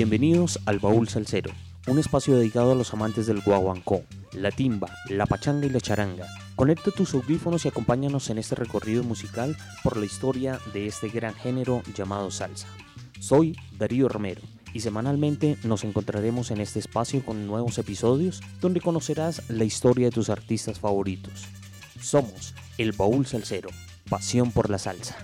Bienvenidos al Baúl Salsero, un espacio dedicado a los amantes del guaguancó, la timba, la pachanga y la charanga. Conecta tus audífonos y acompáñanos en este recorrido musical por la historia de este gran género llamado salsa. Soy Darío Romero y semanalmente nos encontraremos en este espacio con nuevos episodios donde conocerás la historia de tus artistas favoritos. Somos el Baúl Salsero, pasión por la salsa.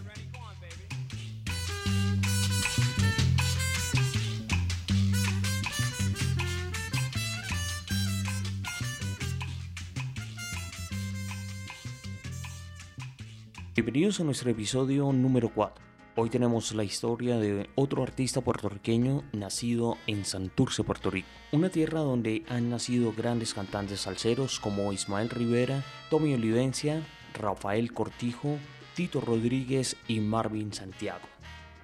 Bienvenidos a nuestro episodio número 4. Hoy tenemos la historia de otro artista puertorriqueño nacido en Santurce, Puerto Rico, una tierra donde han nacido grandes cantantes salseros como Ismael Rivera, Tommy Olivencia, Rafael Cortijo, Tito Rodríguez y Marvin Santiago.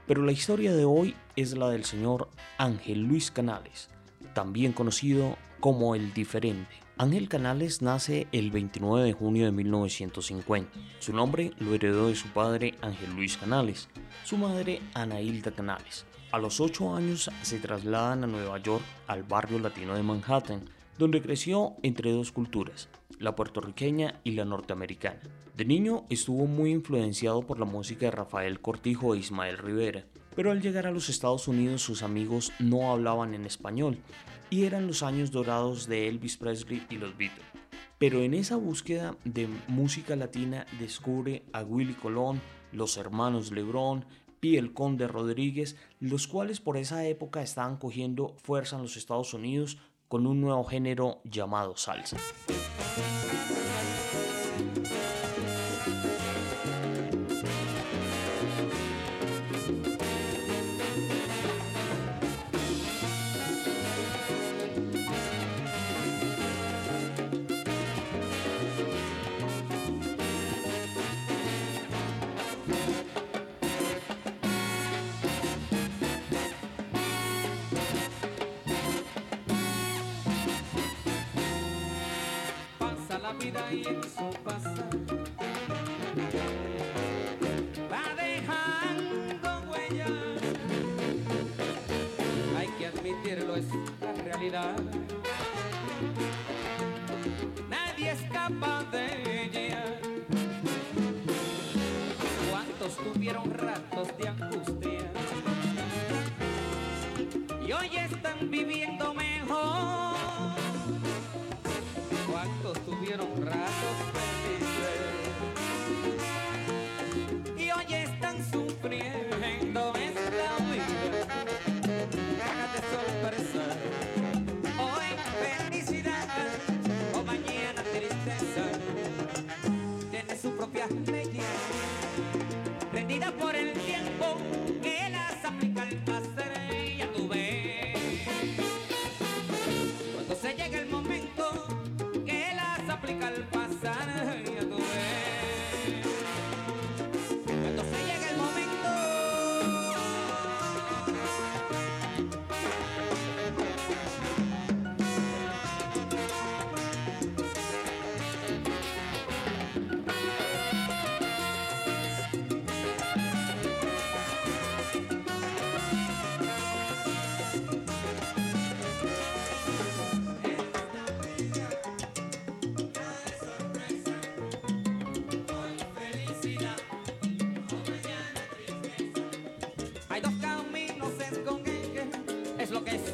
Pero la historia de hoy es la del señor Ángel Luis Canales, también conocido como el diferente. Ángel Canales nace el 29 de junio de 1950. Su nombre lo heredó de su padre Ángel Luis Canales, su madre Ana Hilda Canales. A los 8 años se trasladan a Nueva York, al barrio latino de Manhattan, donde creció entre dos culturas, la puertorriqueña y la norteamericana. De niño estuvo muy influenciado por la música de Rafael Cortijo e Ismael Rivera, pero al llegar a los Estados Unidos sus amigos no hablaban en español y eran los años dorados de Elvis Presley y los Beatles. Pero en esa búsqueda de música latina descubre a Willy Colón, los hermanos Lebrón, y el Conde Rodríguez, los cuales por esa época estaban cogiendo fuerza en los Estados Unidos con un nuevo género llamado salsa. Vida y en su pasar va dejando huella. Hay que admitirlo, es la realidad. Nadie escapa de ella. ¿Cuántos tuvieron ratos de angustia? Y hoy están viviendo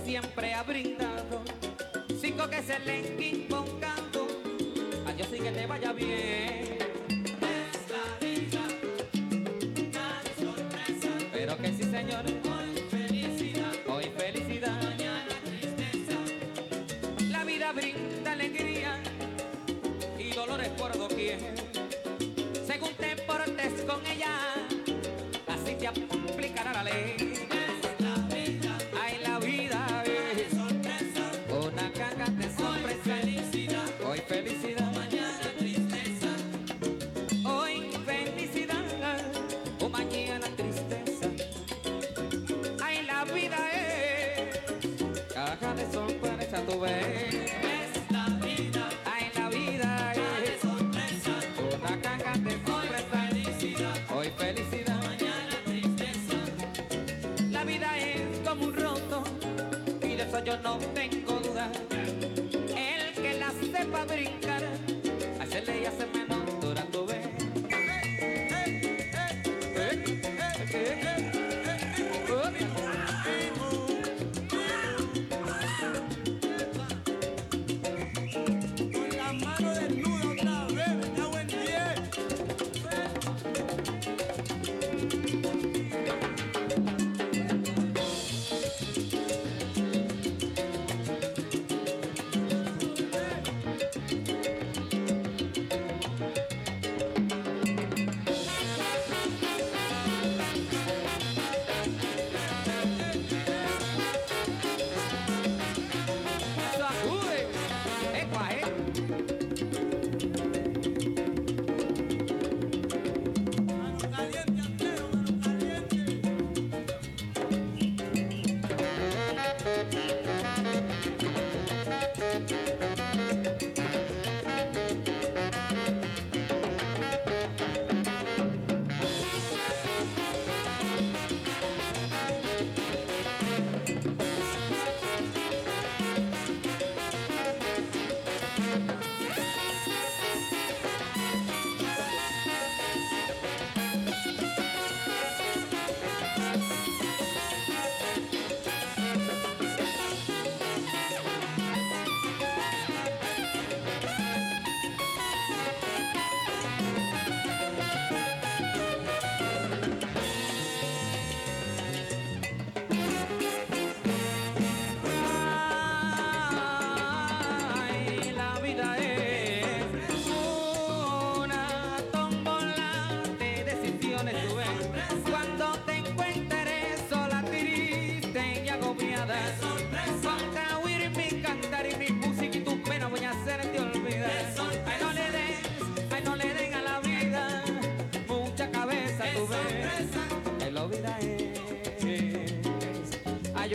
siempre ha brindado. Cinco que se le invocando, adiós y que te vaya bien. yo no tengo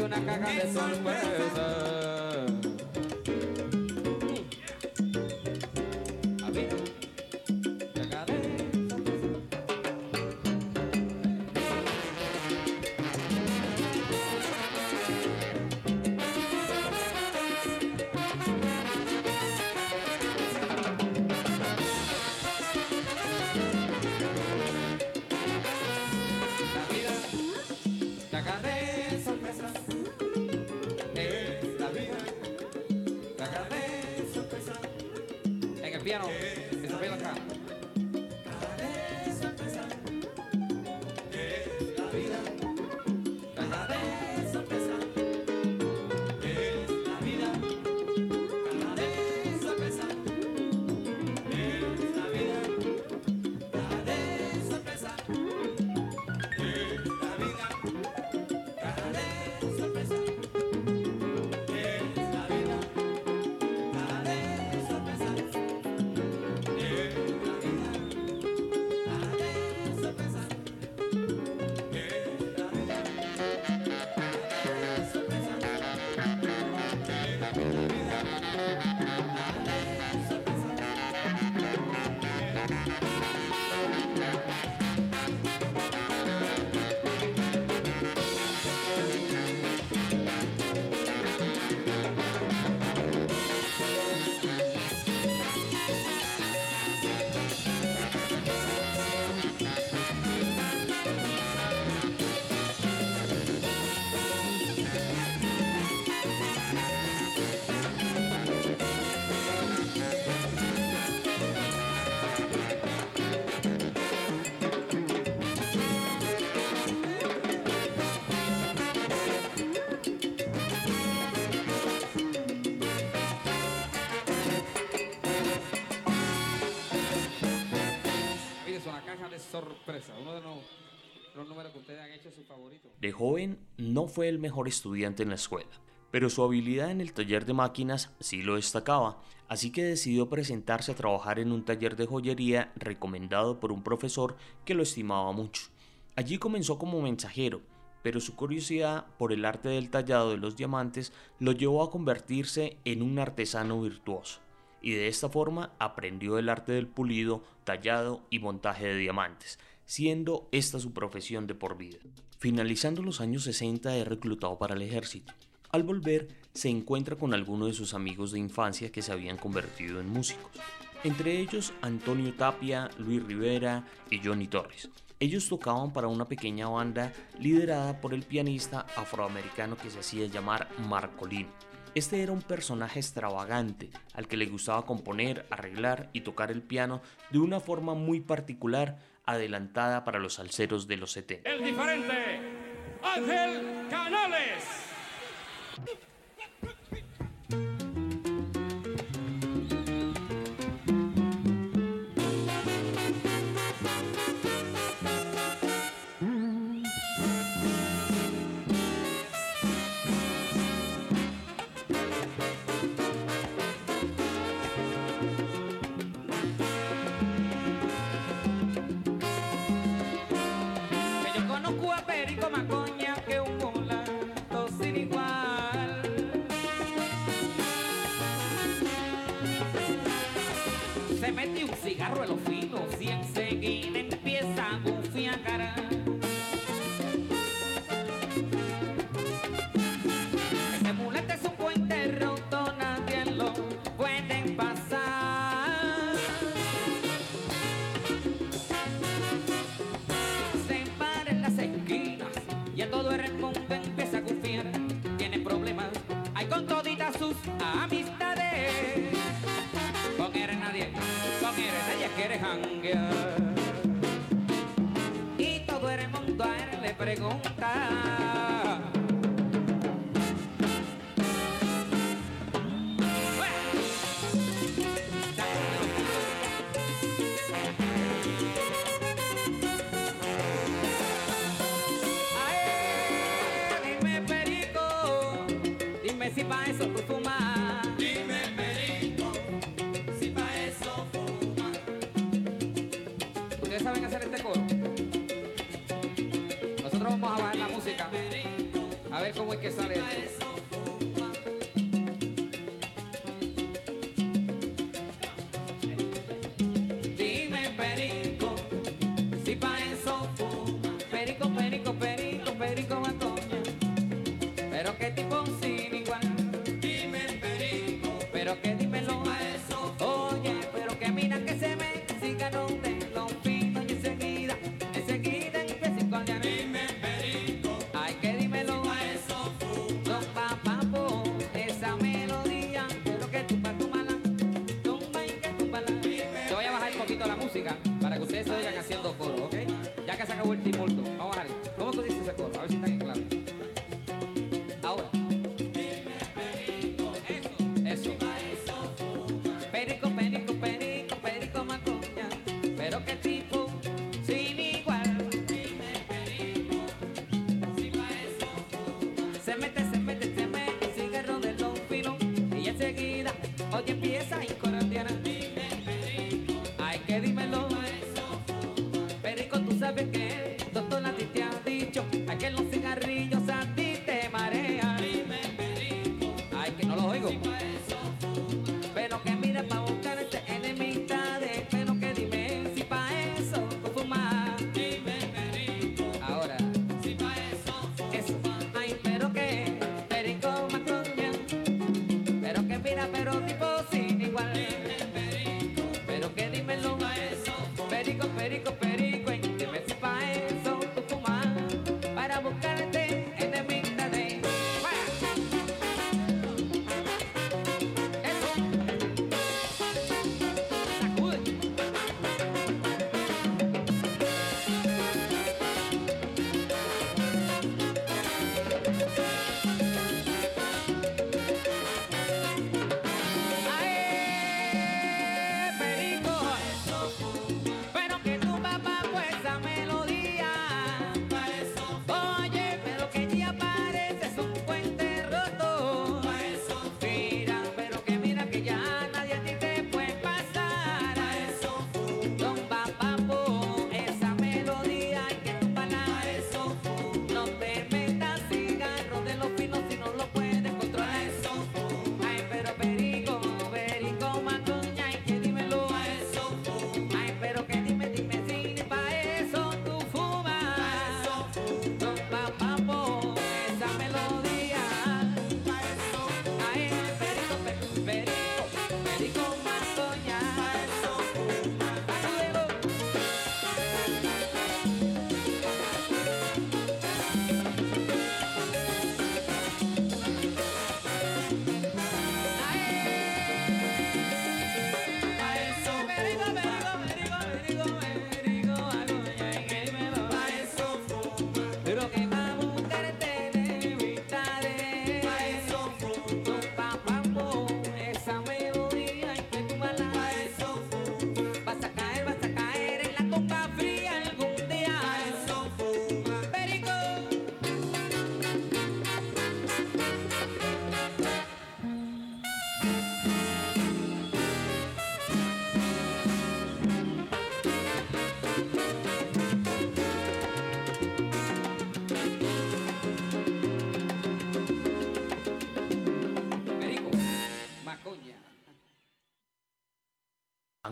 una caja de sorpresa. piano. De joven no fue el mejor estudiante en la escuela, pero su habilidad en el taller de máquinas sí lo destacaba, así que decidió presentarse a trabajar en un taller de joyería recomendado por un profesor que lo estimaba mucho. Allí comenzó como mensajero, pero su curiosidad por el arte del tallado de los diamantes lo llevó a convertirse en un artesano virtuoso, y de esta forma aprendió el arte del pulido, tallado y montaje de diamantes, siendo esta su profesión de por vida. Finalizando los años 60 es reclutado para el ejército. Al volver se encuentra con algunos de sus amigos de infancia que se habían convertido en músicos, entre ellos Antonio Tapia, Luis Rivera y Johnny Torres. Ellos tocaban para una pequeña banda liderada por el pianista afroamericano que se hacía llamar Marcolino. Este era un personaje extravagante al que le gustaba componer, arreglar y tocar el piano de una forma muy particular adelantada para los salseros de los 70. El diferente, Ángel Canales. poder montar, le pregunta. Dime si pa' eso tú cómo es que sale esto.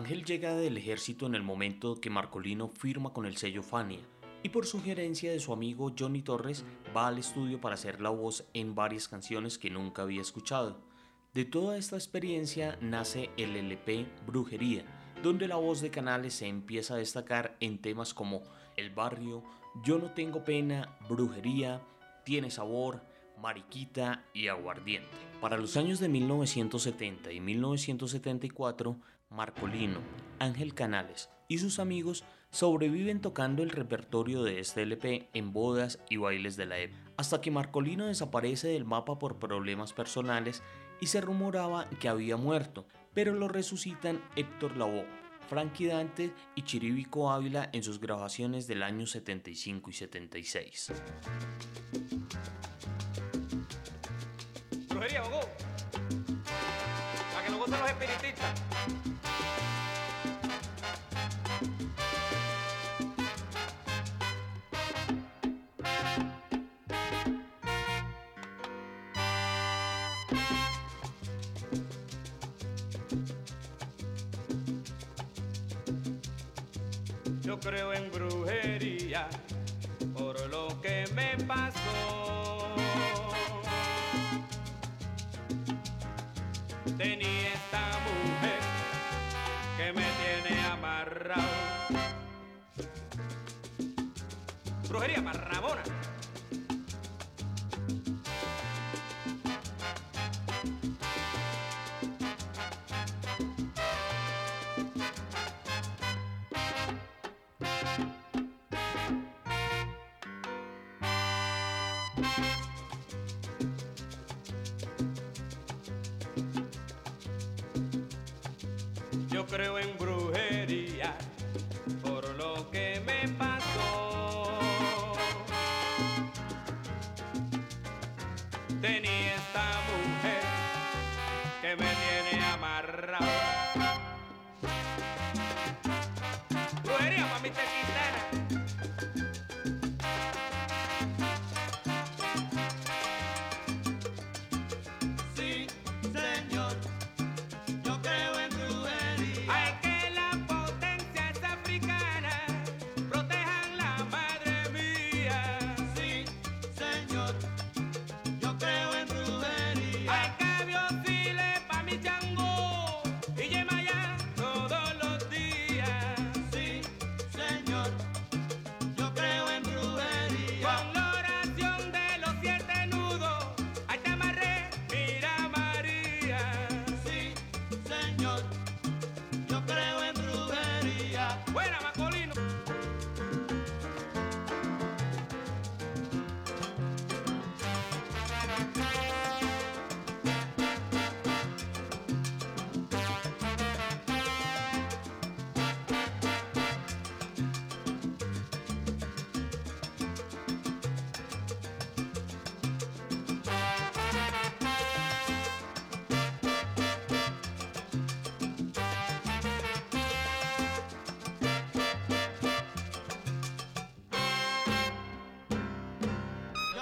Ángel llega del ejército en el momento que Marcolino firma con el sello Fania y por sugerencia de su amigo Johnny Torres va al estudio para hacer la voz en varias canciones que nunca había escuchado. De toda esta experiencia nace el LP Brujería, donde la voz de Canales se empieza a destacar en temas como El barrio, Yo no tengo pena, Brujería, Tiene sabor, Mariquita y Aguardiente. Para los años de 1970 y 1974, Marcolino, Ángel Canales y sus amigos sobreviven tocando el repertorio de este LP en bodas y bailes de la época, hasta que Marcolino desaparece del mapa por problemas personales y se rumoraba que había muerto, pero lo resucitan Héctor Lavoe, Frankie Dante y Chiribico Ávila en sus grabaciones del año 75 y 76. Que los espiritistas! creo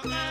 Don't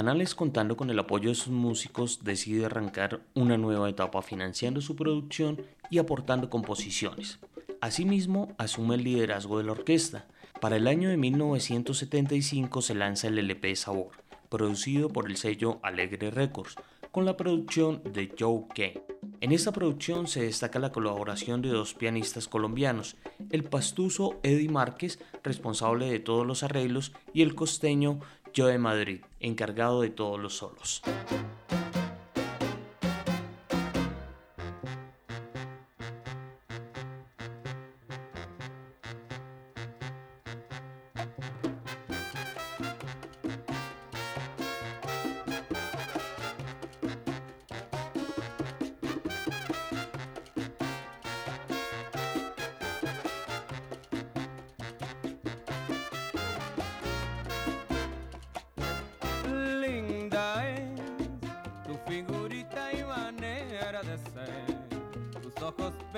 Canales, contando con el apoyo de sus músicos, decide arrancar una nueva etapa financiando su producción y aportando composiciones. Asimismo, asume el liderazgo de la orquesta. Para el año de 1975 se lanza el LP Sabor, producido por el sello Alegre Records, con la producción de Joe Kane. En esta producción se destaca la colaboración de dos pianistas colombianos, el pastuso Eddie Márquez, responsable de todos los arreglos, y el costeño yo de Madrid, encargado de todos los solos.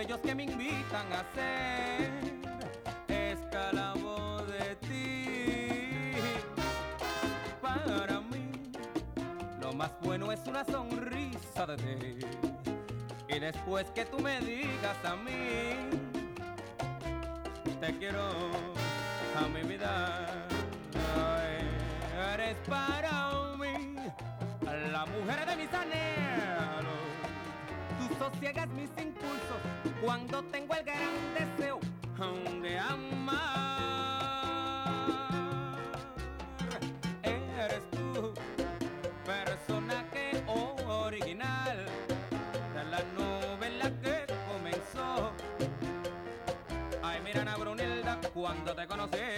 Bellos que me invitan a ser esclavo de ti. Para mí, lo más bueno es una sonrisa de ti. Y después que tú me digas a mí, te quiero a mi vida. Ay, eres para mí la mujer de mis anhelos. Tú sosiegas mis impulsos cuando tengo el gran deseo de amar. Eres tú, personaje original de la novela que comenzó. Ay, mira, Brunilda, cuando te conocí.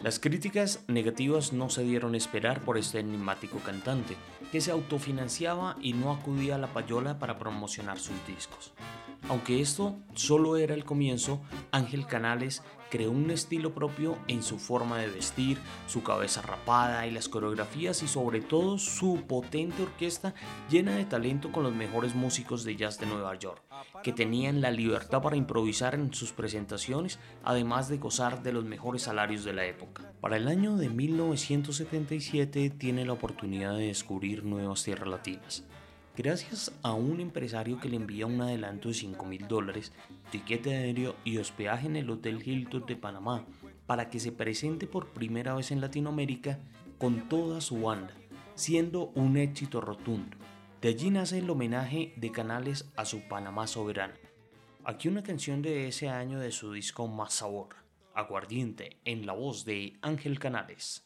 Las críticas negativas no se dieron esperar por este enigmático cantante, que se autofinanciaba y no acudía a la payola para promocionar sus discos. Aunque esto solo era el comienzo, Ángel Canales creó un estilo propio en su forma de vestir, su cabeza rapada y las coreografías y sobre todo su potente orquesta llena de talento con los mejores músicos de jazz de Nueva York, que tenían la libertad para improvisar en sus presentaciones, además de gozar de los mejores salarios de la época. Para el año de 1977 tiene la oportunidad de descubrir nuevas tierras latinas. Gracias a un empresario que le envía un adelanto de 5 mil dólares, tiquete aéreo y hospedaje en el Hotel Hilton de Panamá para que se presente por primera vez en Latinoamérica con toda su banda, siendo un éxito rotundo. De allí nace el homenaje de Canales a su Panamá soberano. Aquí una canción de ese año de su disco Más Sabor, Aguardiente, en la voz de Ángel Canales.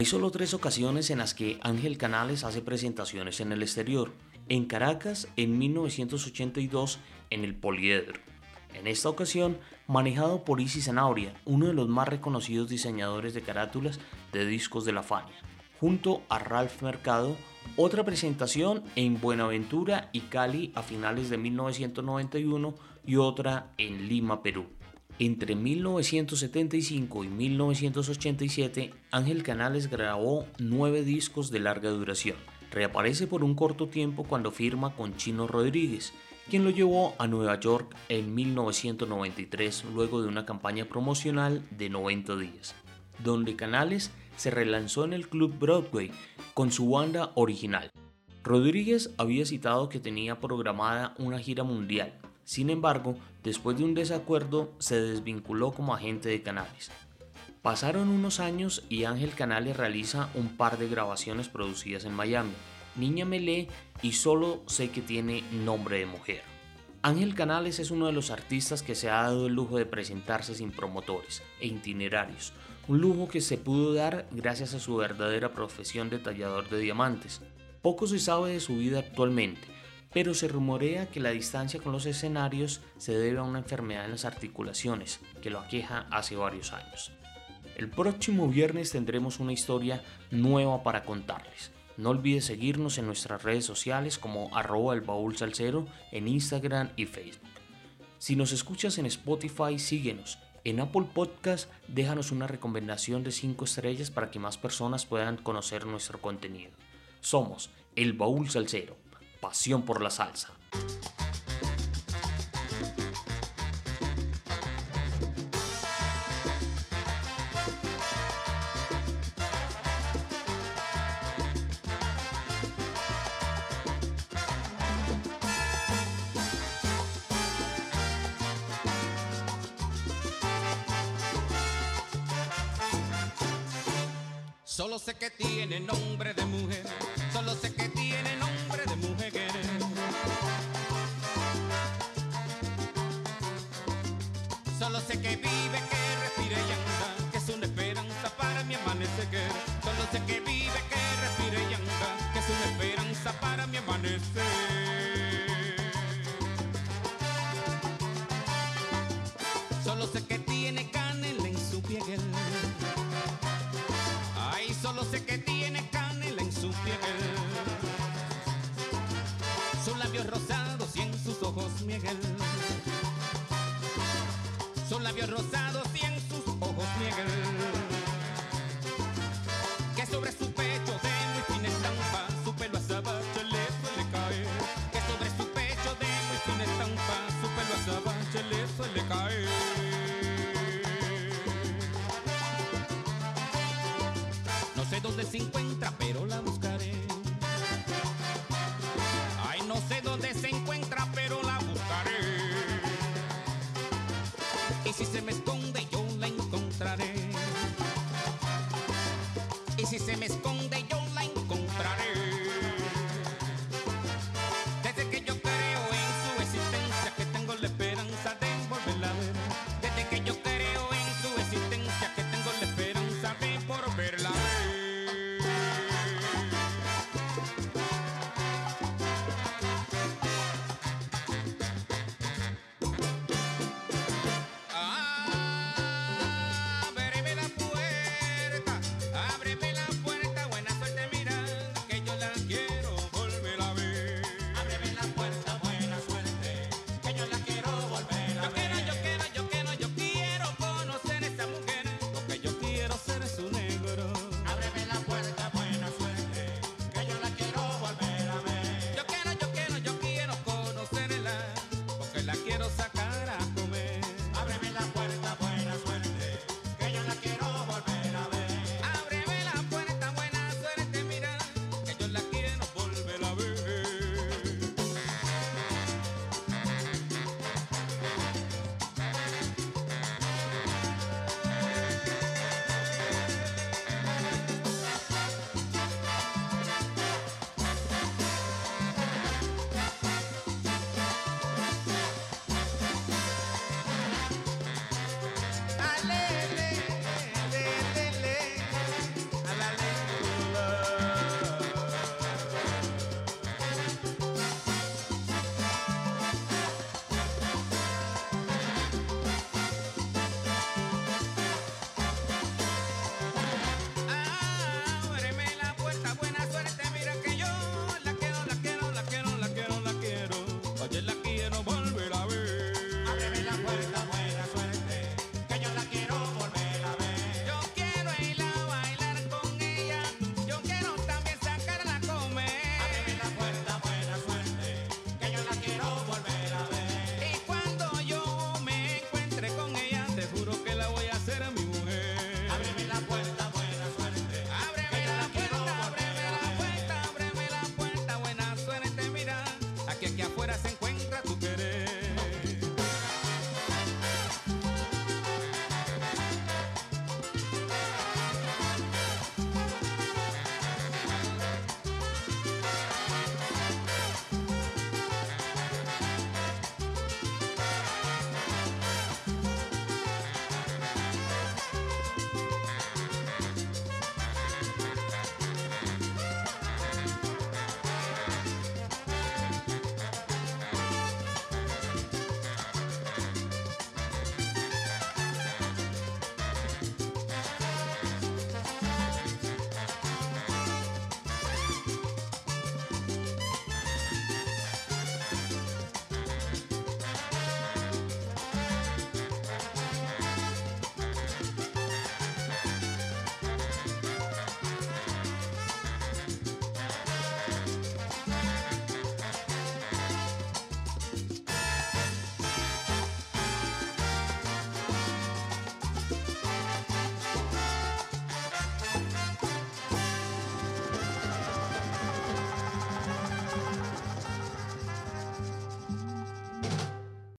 Hay solo tres ocasiones en las que Ángel Canales hace presentaciones en el exterior. En Caracas en 1982 en el Poliedro. En esta ocasión manejado por Isis Zanauria, uno de los más reconocidos diseñadores de carátulas de discos de la Fania, junto a Ralph Mercado, otra presentación en Buenaventura y Cali a finales de 1991 y otra en Lima, Perú. Entre 1975 y 1987, Ángel Canales grabó nueve discos de larga duración. Reaparece por un corto tiempo cuando firma con Chino Rodríguez, quien lo llevó a Nueva York en 1993 luego de una campaña promocional de 90 días, donde Canales se relanzó en el Club Broadway con su banda original. Rodríguez había citado que tenía programada una gira mundial, sin embargo, después de un desacuerdo se desvinculó como agente de Canales. Pasaron unos años y Ángel Canales realiza un par de grabaciones producidas en Miami, Niña Melé y Solo sé que tiene nombre de mujer. Ángel Canales es uno de los artistas que se ha dado el lujo de presentarse sin promotores e itinerarios, un lujo que se pudo dar gracias a su verdadera profesión de tallador de diamantes. Poco se sabe de su vida actualmente, pero se rumorea que la distancia con los escenarios se debe a una enfermedad en las articulaciones que lo aqueja hace varios años. El próximo viernes tendremos una historia nueva para contarles. No olvides seguirnos en nuestras redes sociales como arroba el baúl en Instagram y Facebook. Si nos escuchas en Spotify, síguenos en Apple Podcast, déjanos una recomendación de 5 estrellas para que más personas puedan conocer nuestro contenido. Somos El Baúl Salsero, pasión por la salsa.